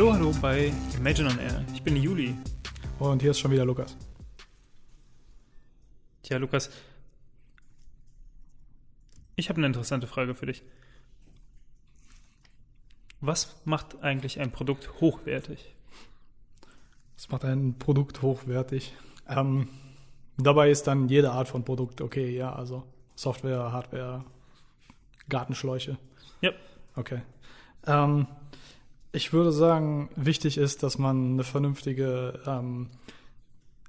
Hallo, hallo bei Imagine on Air. Ich bin Juli. Und hier ist schon wieder Lukas. Tja, Lukas, ich habe eine interessante Frage für dich. Was macht eigentlich ein Produkt hochwertig? Was macht ein Produkt hochwertig? Ähm, dabei ist dann jede Art von Produkt okay, ja, also Software, Hardware, Gartenschläuche. Ja. Okay. Ähm, ich würde sagen, wichtig ist, dass man eine vernünftige ähm,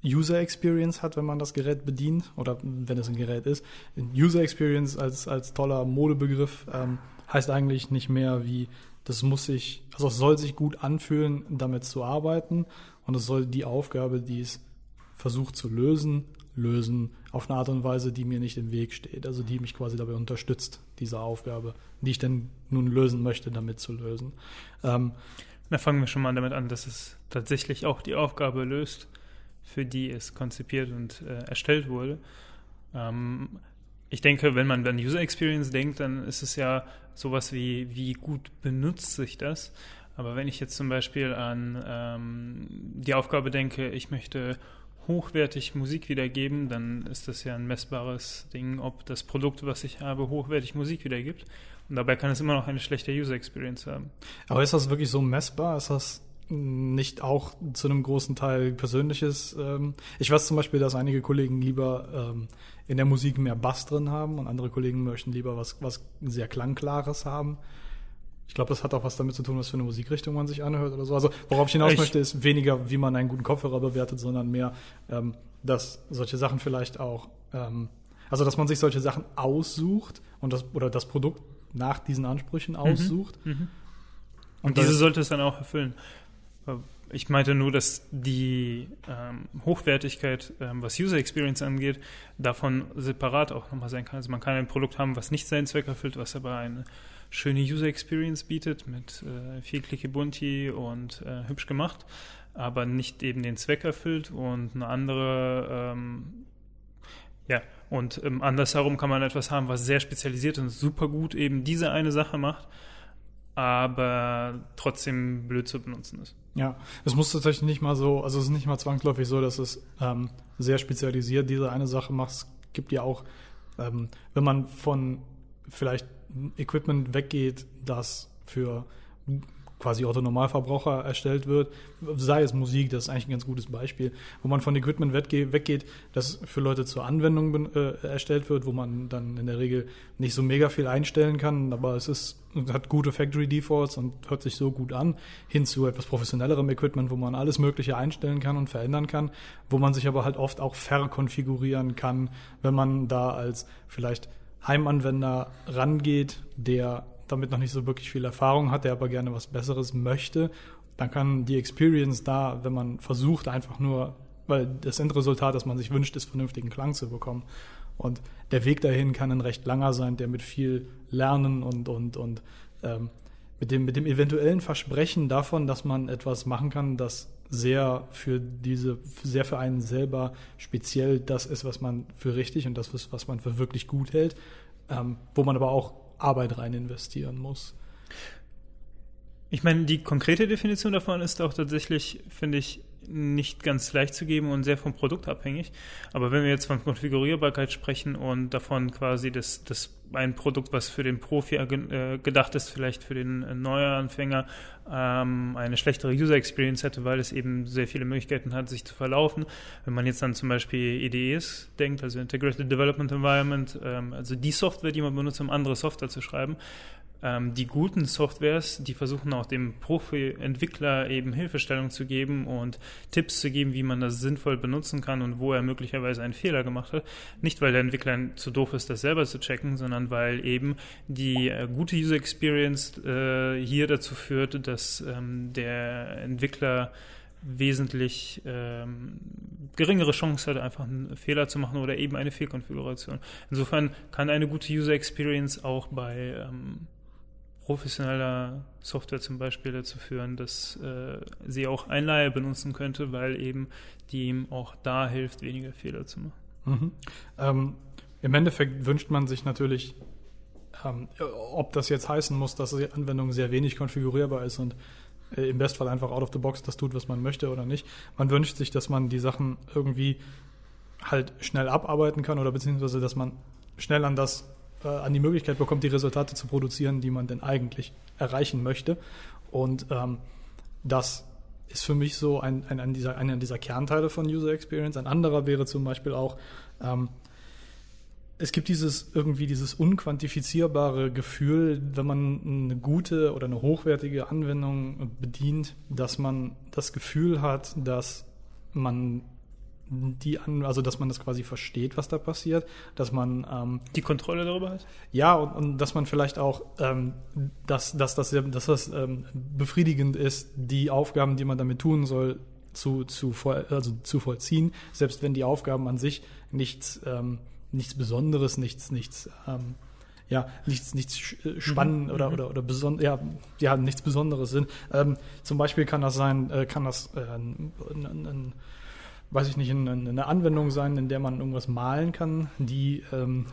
User Experience hat, wenn man das Gerät bedient oder wenn es ein Gerät ist. User Experience als, als toller Modebegriff ähm, heißt eigentlich nicht mehr wie, das muss sich, also es soll sich gut anfühlen, damit zu arbeiten und es soll die Aufgabe, die es versucht zu lösen, lösen auf eine Art und Weise, die mir nicht im Weg steht, also die mich quasi dabei unterstützt, diese Aufgabe, die ich denn nun lösen möchte, damit zu lösen. Ähm, da fangen wir schon mal damit an, dass es tatsächlich auch die Aufgabe löst, für die es konzipiert und äh, erstellt wurde. Ähm, ich denke, wenn man an User Experience denkt, dann ist es ja sowas wie, wie gut benutzt sich das. Aber wenn ich jetzt zum Beispiel an ähm, die Aufgabe denke, ich möchte hochwertig Musik wiedergeben, dann ist das ja ein messbares Ding, ob das Produkt, was ich habe, hochwertig Musik wiedergibt. Und dabei kann es immer noch eine schlechte User Experience haben. Aber ist das wirklich so messbar? Ist das nicht auch zu einem großen Teil persönliches? Ähm ich weiß zum Beispiel, dass einige Kollegen lieber ähm, in der Musik mehr Bass drin haben und andere Kollegen möchten lieber was, was sehr Klangklares haben. Ich glaube, das hat auch was damit zu tun, was für eine Musikrichtung man sich anhört oder so. Also worauf ich hinaus ich möchte, ist weniger, wie man einen guten Kopfhörer bewertet, sondern mehr, ähm, dass solche Sachen vielleicht auch, ähm, also dass man sich solche Sachen aussucht und das oder das Produkt nach diesen Ansprüchen mhm. aussucht. Mhm, mh. Und, und diese sollte es dann auch erfüllen. Ich meinte nur, dass die ähm, Hochwertigkeit, ähm, was User Experience angeht, davon separat auch nochmal sein kann. Also man kann ein Produkt haben, was nicht seinen Zweck erfüllt, was aber eine schöne User Experience bietet mit äh, viel Clicky Bunti und äh, hübsch gemacht, aber nicht eben den Zweck erfüllt und eine andere, ähm, ja, und ähm, andersherum kann man etwas haben, was sehr spezialisiert und super gut eben diese eine Sache macht aber trotzdem blöd zu benutzen ist. Ja, es muss tatsächlich nicht mal so, also es ist nicht mal zwangsläufig so, dass es ähm, sehr spezialisiert diese eine Sache macht. Es gibt ja auch, ähm, wenn man von vielleicht Equipment weggeht, das für quasi Autonormalverbraucher erstellt wird, sei es Musik, das ist eigentlich ein ganz gutes Beispiel, wo man von Equipment weggeht, das für Leute zur Anwendung äh, erstellt wird, wo man dann in der Regel nicht so mega viel einstellen kann, aber es ist hat gute Factory Defaults und hört sich so gut an, hin zu etwas professionellerem Equipment, wo man alles Mögliche einstellen kann und verändern kann, wo man sich aber halt oft auch verkonfigurieren kann, wenn man da als vielleicht Heimanwender rangeht, der damit noch nicht so wirklich viel Erfahrung hat, der aber gerne was Besseres möchte, dann kann die Experience da, wenn man versucht, einfach nur, weil das Endresultat, das man sich wünscht, ist, vernünftigen Klang zu bekommen. Und der Weg dahin kann ein recht langer sein, der mit viel Lernen und, und, und ähm, mit, dem, mit dem eventuellen Versprechen davon, dass man etwas machen kann, das sehr für diese, sehr für einen selber speziell das ist, was man für richtig und das ist, was man für wirklich gut hält, ähm, wo man aber auch Arbeit rein investieren muss. Ich meine, die konkrete Definition davon ist auch tatsächlich, finde ich, nicht ganz leicht zu geben und sehr vom Produkt abhängig. Aber wenn wir jetzt von Konfigurierbarkeit sprechen und davon quasi, dass, dass ein Produkt, was für den Profi äh, gedacht ist, vielleicht für den äh, Neuanfänger ähm, eine schlechtere User Experience hätte, weil es eben sehr viele Möglichkeiten hat, sich zu verlaufen. Wenn man jetzt dann zum Beispiel IDEs denkt, also Integrated Development Environment, ähm, also die Software, die man benutzt, um andere Software zu schreiben, ähm, die guten Softwares, die versuchen auch dem Profi-Entwickler eben Hilfestellung zu geben und Tipps zu geben, wie man das sinnvoll benutzen kann und wo er möglicherweise einen Fehler gemacht hat. Nicht, weil der Entwickler zu doof ist, das selber zu checken, sondern weil eben die äh, gute User Experience äh, hier dazu führt, dass ähm, der Entwickler wesentlich ähm, geringere Chance hat, einfach einen Fehler zu machen oder eben eine Fehlkonfiguration. Insofern kann eine gute User Experience auch bei ähm, professioneller Software zum Beispiel dazu führen, dass äh, sie auch Einleihe benutzen könnte, weil eben die ihm auch da hilft, weniger Fehler zu machen. Mhm. Ähm, Im Endeffekt wünscht man sich natürlich, ähm, ob das jetzt heißen muss, dass die Anwendung sehr wenig konfigurierbar ist und äh, im Bestfall einfach out of the box das tut, was man möchte oder nicht. Man wünscht sich, dass man die Sachen irgendwie halt schnell abarbeiten kann oder beziehungsweise, dass man schnell an das, äh, an die Möglichkeit bekommt, die Resultate zu produzieren, die man denn eigentlich erreichen möchte. Und ähm, das ist für mich so ein, ein, ein dieser, einer dieser Kernteile von User Experience. Ein anderer wäre zum Beispiel auch, ähm, es gibt dieses irgendwie dieses unquantifizierbare Gefühl, wenn man eine gute oder eine hochwertige Anwendung bedient, dass man das Gefühl hat, dass man die an, also dass man das quasi versteht, was da passiert, dass man ähm, die Kontrolle darüber hat. Ja und, und dass man vielleicht auch, ähm, dass, dass, dass, dass das ähm, befriedigend ist, die Aufgaben, die man damit tun soll, zu, zu, voll, also zu vollziehen, selbst wenn die Aufgaben an sich nichts, ähm, nichts Besonderes, nichts, nichts ähm, ja, nichts, nichts äh, spannend mhm. oder, mhm. oder, oder beson ja, ja, nichts Besonderes sind. Ähm, zum Beispiel kann das sein, äh, kann das äh, ein, ein, ein weiß ich nicht, eine, eine Anwendung sein, in der man irgendwas malen kann, die ähm,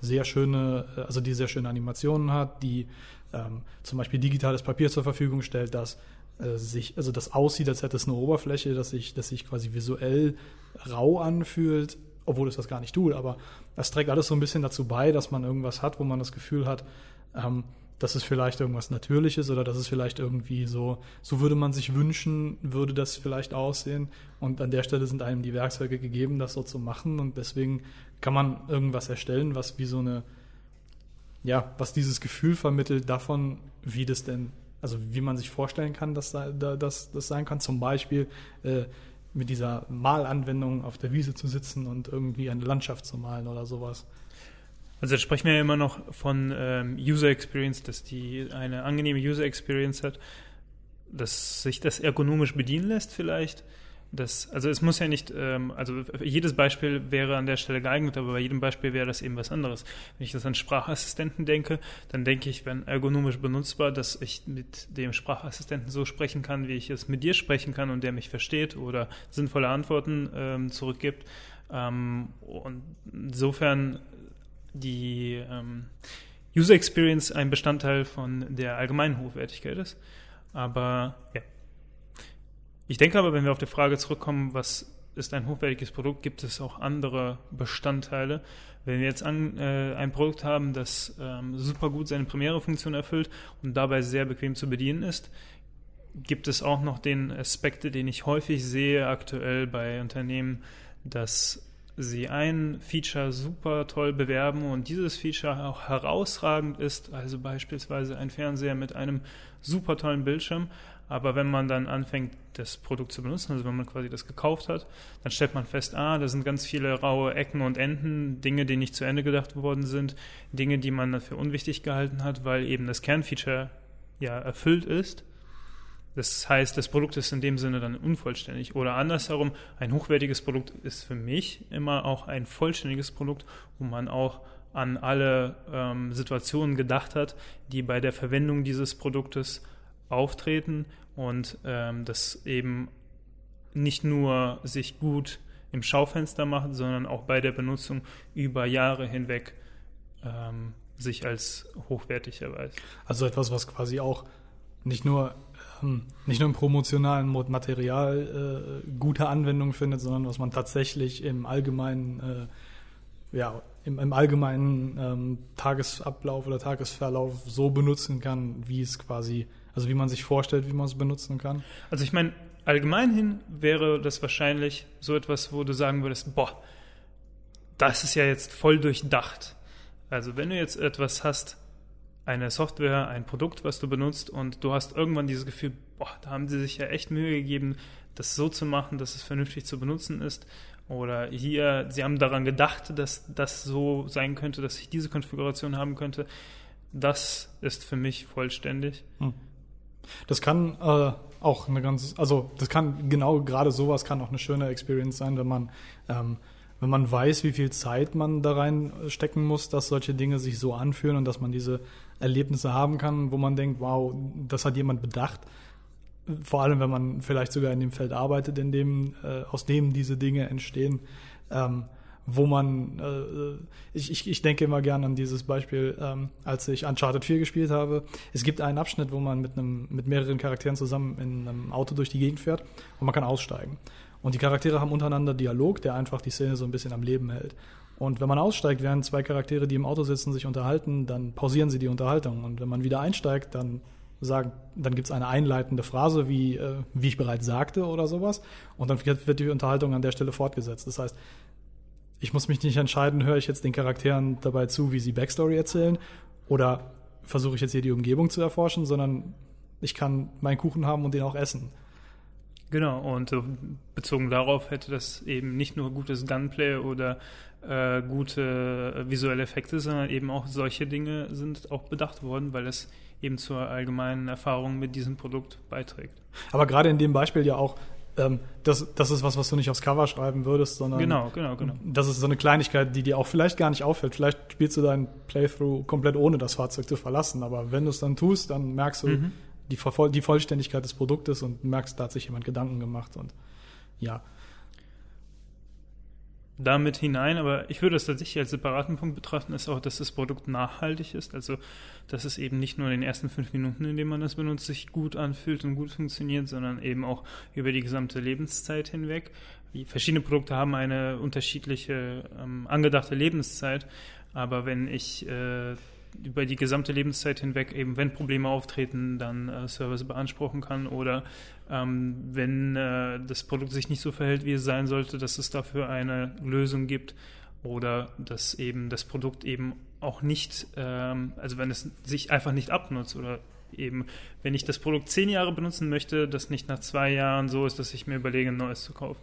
sehr schöne, also die sehr schöne Animationen hat, die ähm, zum Beispiel digitales Papier zur Verfügung stellt, das äh, sich, also das aussieht, als hätte es eine Oberfläche, dass sich, dass sich quasi visuell rau anfühlt, obwohl es das gar nicht tut, aber das trägt alles so ein bisschen dazu bei, dass man irgendwas hat, wo man das Gefühl hat, ähm, dass es vielleicht irgendwas Natürliches oder dass es vielleicht irgendwie so, so würde man sich wünschen, würde das vielleicht aussehen. Und an der Stelle sind einem die Werkzeuge gegeben, das so zu machen. Und deswegen kann man irgendwas erstellen, was wie so eine, ja, was dieses Gefühl vermittelt davon, wie das denn, also wie man sich vorstellen kann, dass das, das sein kann. Zum Beispiel äh, mit dieser Malanwendung auf der Wiese zu sitzen und irgendwie eine Landschaft zu malen oder sowas. Also da sprechen wir ja immer noch von ähm, User Experience, dass die eine angenehme User Experience hat, dass sich das ergonomisch bedienen lässt vielleicht. Das, also es muss ja nicht, ähm, also jedes Beispiel wäre an der Stelle geeignet, aber bei jedem Beispiel wäre das eben was anderes. Wenn ich das an Sprachassistenten denke, dann denke ich, wenn ergonomisch benutzbar, dass ich mit dem Sprachassistenten so sprechen kann, wie ich es mit dir sprechen kann und der mich versteht oder sinnvolle Antworten ähm, zurückgibt. Ähm, und insofern die ähm, User Experience ein Bestandteil von der allgemeinen Hochwertigkeit ist. Aber ja. Ich denke aber, wenn wir auf die Frage zurückkommen, was ist ein hochwertiges Produkt, gibt es auch andere Bestandteile. Wenn wir jetzt an, äh, ein Produkt haben, das ähm, super gut seine Premiere-Funktion erfüllt und dabei sehr bequem zu bedienen ist, gibt es auch noch den Aspekt, den ich häufig sehe aktuell bei Unternehmen, dass sie ein Feature super toll bewerben und dieses Feature auch herausragend ist, also beispielsweise ein Fernseher mit einem super tollen Bildschirm, aber wenn man dann anfängt, das Produkt zu benutzen, also wenn man quasi das gekauft hat, dann stellt man fest, ah, da sind ganz viele raue Ecken und Enden, Dinge, die nicht zu Ende gedacht worden sind, Dinge, die man für unwichtig gehalten hat, weil eben das Kernfeature ja erfüllt ist das heißt, das Produkt ist in dem Sinne dann unvollständig. Oder andersherum, ein hochwertiges Produkt ist für mich immer auch ein vollständiges Produkt, wo man auch an alle ähm, Situationen gedacht hat, die bei der Verwendung dieses Produktes auftreten und ähm, das eben nicht nur sich gut im Schaufenster macht, sondern auch bei der Benutzung über Jahre hinweg ähm, sich als hochwertig erweist. Also etwas, was quasi auch nicht nur nicht nur im promotionalen Material äh, gute Anwendung findet, sondern was man tatsächlich im allgemeinen, äh, ja, im, im allgemeinen ähm, Tagesablauf oder Tagesverlauf so benutzen kann, wie es quasi, also wie man sich vorstellt, wie man es benutzen kann. Also ich meine, allgemein hin wäre das wahrscheinlich so etwas, wo du sagen würdest, boah, das ist ja jetzt voll durchdacht. Also wenn du jetzt etwas hast, eine Software, ein Produkt, was du benutzt und du hast irgendwann dieses Gefühl, boah, da haben sie sich ja echt Mühe gegeben, das so zu machen, dass es vernünftig zu benutzen ist. Oder hier, sie haben daran gedacht, dass das so sein könnte, dass ich diese Konfiguration haben könnte. Das ist für mich vollständig. Hm. Das kann äh, auch eine ganz, also das kann genau gerade sowas kann auch eine schöne Experience sein, wenn man ähm, wenn man weiß, wie viel Zeit man da reinstecken muss, dass solche Dinge sich so anfühlen und dass man diese Erlebnisse haben kann, wo man denkt, wow, das hat jemand bedacht. Vor allem, wenn man vielleicht sogar in dem Feld arbeitet, in dem, äh, aus dem diese Dinge entstehen. Ähm, wo man, äh, ich, ich, denke immer gern an dieses Beispiel, ähm, als ich Uncharted 4 gespielt habe. Es gibt einen Abschnitt, wo man mit, einem, mit mehreren Charakteren zusammen in einem Auto durch die Gegend fährt und man kann aussteigen. Und die Charaktere haben untereinander Dialog, der einfach die Szene so ein bisschen am Leben hält. Und wenn man aussteigt, während zwei Charaktere, die im Auto sitzen, sich unterhalten, dann pausieren sie die Unterhaltung. Und wenn man wieder einsteigt, dann sagen, dann gibt es eine einleitende Phrase, wie, äh, wie ich bereits sagte oder sowas. Und dann wird die Unterhaltung an der Stelle fortgesetzt. Das heißt, ich muss mich nicht entscheiden, höre ich jetzt den Charakteren dabei zu, wie sie Backstory erzählen oder versuche ich jetzt hier die Umgebung zu erforschen, sondern ich kann meinen Kuchen haben und den auch essen. Genau, und bezogen darauf hätte das eben nicht nur gutes Gunplay oder äh, gute visuelle Effekte, sondern eben auch solche Dinge sind auch bedacht worden, weil es eben zur allgemeinen Erfahrung mit diesem Produkt beiträgt. Aber gerade in dem Beispiel ja auch, ähm, das, das ist was, was du nicht aufs Cover schreiben würdest, sondern genau, genau, genau. das ist so eine Kleinigkeit, die dir auch vielleicht gar nicht auffällt. Vielleicht spielst du deinen Playthrough komplett ohne das Fahrzeug zu verlassen, aber wenn du es dann tust, dann merkst du mhm. Die, die Vollständigkeit des Produktes und merkst, da hat sich jemand Gedanken gemacht und ja damit hinein, aber ich würde es tatsächlich als separaten Punkt betrachten, ist auch, dass das Produkt nachhaltig ist. Also, dass es eben nicht nur in den ersten fünf Minuten, in denen man das benutzt, sich gut anfühlt und gut funktioniert, sondern eben auch über die gesamte Lebenszeit hinweg. Verschiedene Produkte haben eine unterschiedliche ähm, angedachte Lebenszeit, aber wenn ich äh, über die gesamte Lebenszeit hinweg eben, wenn Probleme auftreten, dann äh, Service beanspruchen kann oder ähm, wenn äh, das Produkt sich nicht so verhält, wie es sein sollte, dass es dafür eine Lösung gibt oder dass eben das Produkt eben auch nicht, ähm, also wenn es sich einfach nicht abnutzt oder eben, wenn ich das Produkt zehn Jahre benutzen möchte, dass nicht nach zwei Jahren so ist, dass ich mir überlege, ein neues zu kaufen.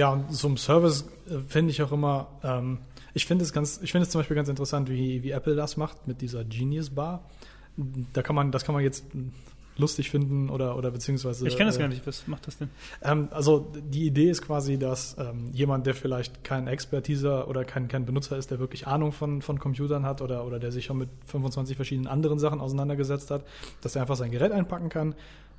Ja, und so ein Service äh, finde ich auch immer, ähm, ich finde es ganz, ich finde es zum Beispiel ganz interessant, wie, wie Apple das macht mit dieser Genius Bar. Da kann man, das kann man jetzt lustig finden oder, oder beziehungsweise. Ich kenne das äh, gar nicht, was macht das denn? Ähm, also die Idee ist quasi, dass ähm, jemand, der vielleicht kein Expertise oder kein, kein Benutzer ist, der wirklich Ahnung von, von Computern hat oder, oder der sich schon mit 25 verschiedenen anderen Sachen auseinandergesetzt hat, dass er einfach sein Gerät einpacken kann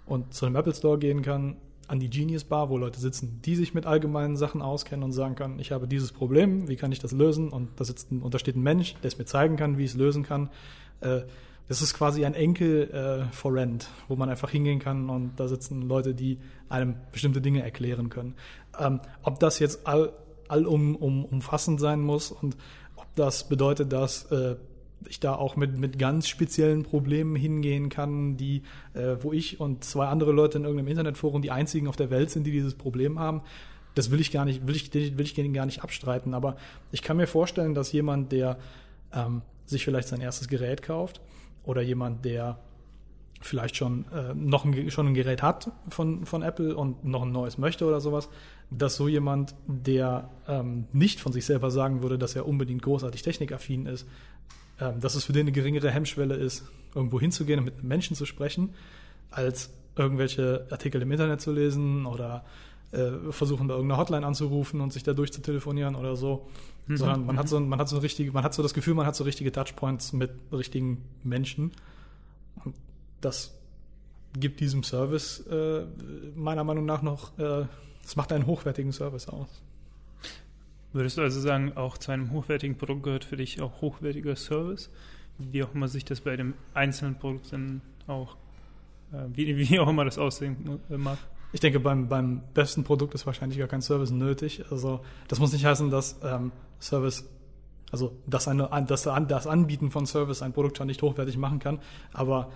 und zu einem Apple Store gehen kann an die Genius Bar, wo Leute sitzen, die sich mit allgemeinen Sachen auskennen und sagen kann, ich habe dieses Problem, wie kann ich das lösen? Und da sitzt ein, und da steht ein Mensch, der es mir zeigen kann, wie ich es lösen kann. Äh, das ist quasi ein Enkel äh, for Rent, wo man einfach hingehen kann und da sitzen Leute, die einem bestimmte Dinge erklären können. Ähm, ob das jetzt all, allum um, sein muss und ob das bedeutet, dass äh, ich da auch mit, mit ganz speziellen Problemen hingehen kann, die, äh, wo ich und zwei andere Leute in irgendeinem Internetforum die einzigen auf der Welt sind, die dieses Problem haben. Das will ich gar nicht, will ich, will ich gar nicht abstreiten. Aber ich kann mir vorstellen, dass jemand, der ähm, sich vielleicht sein erstes Gerät kauft oder jemand, der vielleicht schon äh, noch ein, schon ein Gerät hat von, von Apple und noch ein neues möchte oder sowas, dass so jemand, der ähm, nicht von sich selber sagen würde, dass er unbedingt großartig technikaffin ist, dass es für den eine geringere Hemmschwelle ist, irgendwo hinzugehen und mit einem Menschen zu sprechen, als irgendwelche Artikel im Internet zu lesen oder äh, versuchen, da irgendeine Hotline anzurufen und sich da durchzutelefonieren oder so. Mhm. Sondern man hat so, man hat so richtige, man hat so das Gefühl, man hat so richtige Touchpoints mit richtigen Menschen. Und das gibt diesem Service äh, meiner Meinung nach noch, äh, es macht einen hochwertigen Service aus. Würdest du also sagen, auch zu einem hochwertigen Produkt gehört für dich auch hochwertiger Service? Wie auch immer sich das bei dem einzelnen Produkt dann auch, äh, wie, wie auch immer das aussehen mag? Ich denke, beim, beim besten Produkt ist wahrscheinlich gar kein Service nötig. Also das muss nicht heißen, dass ähm, Service, also dass, eine, dass das Anbieten von Service ein Produkt schon nicht hochwertig machen kann, aber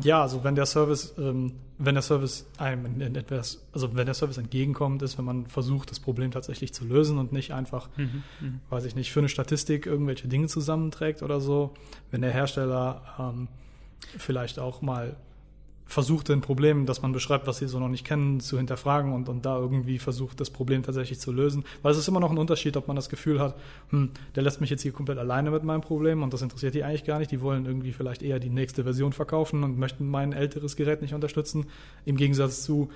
ja, also wenn der Service, ähm, wenn der Service einem etwas, also wenn der Service entgegenkommt, ist, wenn man versucht, das Problem tatsächlich zu lösen und nicht einfach, mhm, mhm. weiß ich nicht, für eine Statistik irgendwelche Dinge zusammenträgt oder so. Wenn der Hersteller ähm, vielleicht auch mal versucht, ein Problem, das man beschreibt, was sie so noch nicht kennen, zu hinterfragen und, und da irgendwie versucht, das Problem tatsächlich zu lösen. Weil es ist immer noch ein Unterschied, ob man das Gefühl hat, hm, der lässt mich jetzt hier komplett alleine mit meinem Problem und das interessiert die eigentlich gar nicht. Die wollen irgendwie vielleicht eher die nächste Version verkaufen und möchten mein älteres Gerät nicht unterstützen. Im Gegensatz zu,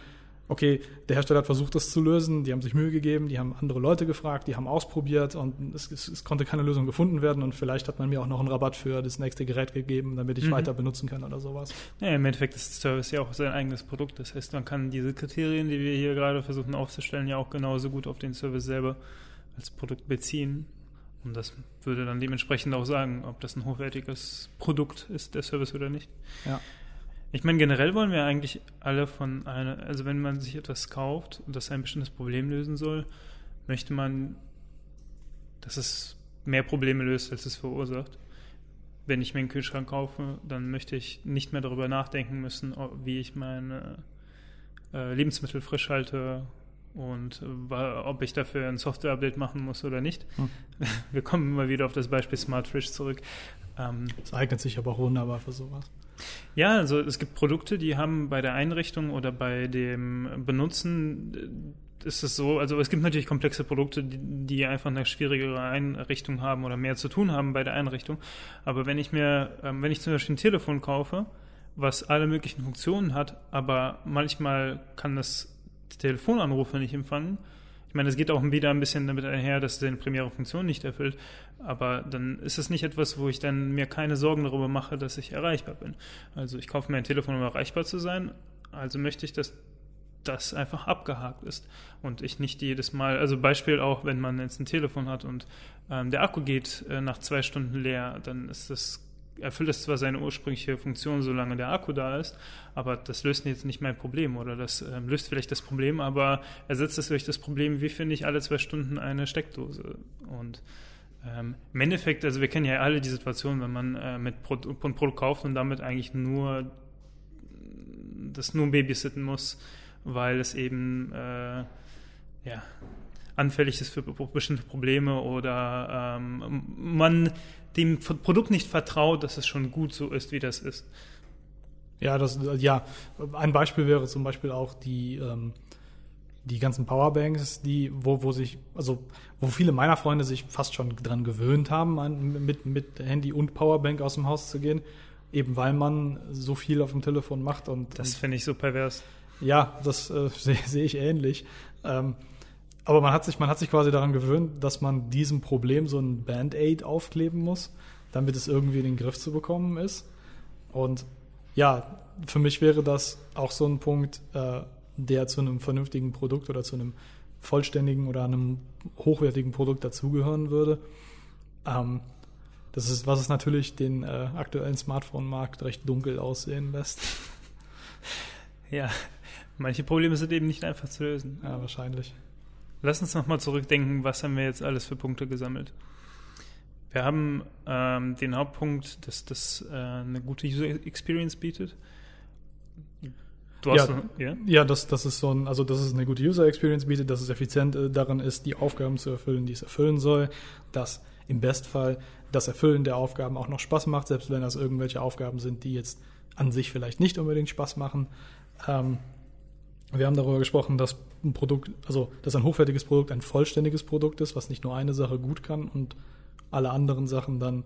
okay, der Hersteller hat versucht, das zu lösen, die haben sich Mühe gegeben, die haben andere Leute gefragt, die haben ausprobiert und es, es, es, konnte keine Lösung gefunden werden und vielleicht hat man mir auch noch einen Rabatt für das nächste Gerät gegeben, damit ich mhm. weiter benutzen kann oder sowas. Ja, im Endeffekt ist Service ja auch sein eigenes Produkt. Das heißt, man kann diese Kriterien, die wir hier gerade versuchen aufzustellen, ja auch genauso gut auf den Service selber als Produkt beziehen. Und das würde dann dementsprechend auch sagen, ob das ein hochwertiges Produkt ist, der Service oder nicht. Ja. Ich meine, generell wollen wir eigentlich alle von einer, also wenn man sich etwas kauft und das ein bestimmtes Problem lösen soll, möchte man, dass es mehr Probleme löst, als es verursacht. Wenn ich mir einen Kühlschrank kaufe, dann möchte ich nicht mehr darüber nachdenken müssen, wie ich meine äh, Lebensmittel frisch halte und äh, ob ich dafür ein Software-Update machen muss oder nicht. Hm. Wir kommen immer wieder auf das Beispiel Smart Frisch zurück. Ähm, das eignet sich aber auch wunderbar für sowas. Ja, also es gibt Produkte, die haben bei der Einrichtung oder bei dem Benutzen äh, ist es so, also es gibt natürlich komplexe Produkte, die, die, einfach eine schwierigere Einrichtung haben oder mehr zu tun haben bei der Einrichtung. Aber wenn ich mir, ähm, wenn ich zum Beispiel ein Telefon kaufe, was alle möglichen Funktionen hat, aber manchmal kann das Telefonanrufe nicht empfangen, meine, es geht auch wieder ein bisschen damit einher, dass es seine primäre Funktion nicht erfüllt. Aber dann ist es nicht etwas, wo ich dann mir keine Sorgen darüber mache, dass ich erreichbar bin. Also ich kaufe mir ein Telefon, um erreichbar zu sein. Also möchte ich, dass das einfach abgehakt ist und ich nicht jedes Mal, also Beispiel auch, wenn man jetzt ein Telefon hat und ähm, der Akku geht äh, nach zwei Stunden leer, dann ist das erfüllt es zwar seine ursprüngliche Funktion, solange der Akku da ist, aber das löst jetzt nicht mein Problem oder das äh, löst vielleicht das Problem, aber ersetzt es durch das Problem, wie finde ich alle zwei Stunden eine Steckdose? Und ähm, im Endeffekt, also wir kennen ja alle die Situation, wenn man äh, mit Pro ein Produkt kauft und damit eigentlich nur das nur babysitten muss, weil es eben äh, ja anfällig ist für bestimmte Probleme oder ähm, man dem Produkt nicht vertraut, dass es schon gut so ist, wie das ist. Ja, das, ja, ein Beispiel wäre zum Beispiel auch die, ähm, die ganzen Powerbanks, die, wo, wo sich, also wo viele meiner Freunde sich fast schon dran gewöhnt haben, an, mit, mit Handy und Powerbank aus dem Haus zu gehen, eben weil man so viel auf dem Telefon macht und. Das finde ich so pervers. Ja, das äh, sehe seh ich ähnlich. Ähm, aber man hat sich, man hat sich quasi daran gewöhnt, dass man diesem Problem so ein Band-Aid aufkleben muss, damit es irgendwie in den Griff zu bekommen ist. Und ja, für mich wäre das auch so ein Punkt, äh, der zu einem vernünftigen Produkt oder zu einem vollständigen oder einem hochwertigen Produkt dazugehören würde. Ähm, das ist, was es natürlich den äh, aktuellen Smartphone-Markt recht dunkel aussehen lässt. Ja, manche Probleme sind eben nicht einfach zu lösen. Ja, wahrscheinlich. Lass uns nochmal zurückdenken, was haben wir jetzt alles für Punkte gesammelt? Wir haben ähm, den Hauptpunkt, dass das äh, eine gute User Experience bietet. Du hast ja, noch, ja? ja das, das ist so ein, also dass es eine gute User Experience bietet, dass es effizient äh, darin ist, die Aufgaben zu erfüllen, die es erfüllen soll, dass im Bestfall das Erfüllen der Aufgaben auch noch Spaß macht, selbst wenn das irgendwelche Aufgaben sind, die jetzt an sich vielleicht nicht unbedingt Spaß machen. Ähm, wir haben darüber gesprochen, dass ein Produkt, also dass ein hochwertiges Produkt ein vollständiges Produkt ist, was nicht nur eine Sache gut kann und alle anderen Sachen dann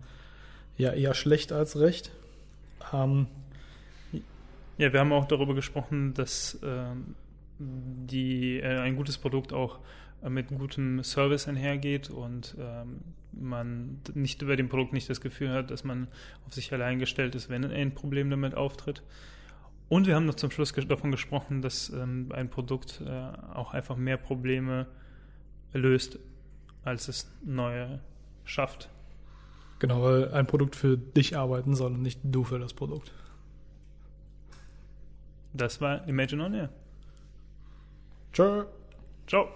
ja eher schlecht als recht. Ähm, ja, wir haben auch darüber gesprochen, dass äh, die, äh, ein gutes Produkt auch mit gutem Service einhergeht und ähm, man nicht über dem Produkt nicht das Gefühl hat, dass man auf sich allein gestellt ist, wenn ein Problem damit auftritt. Und wir haben noch zum Schluss davon gesprochen, dass ähm, ein Produkt äh, auch einfach mehr Probleme löst, als es neue schafft. Genau, weil ein Produkt für dich arbeiten soll und nicht du für das Produkt. Das war Imagine On Air. Ciao. Ciao.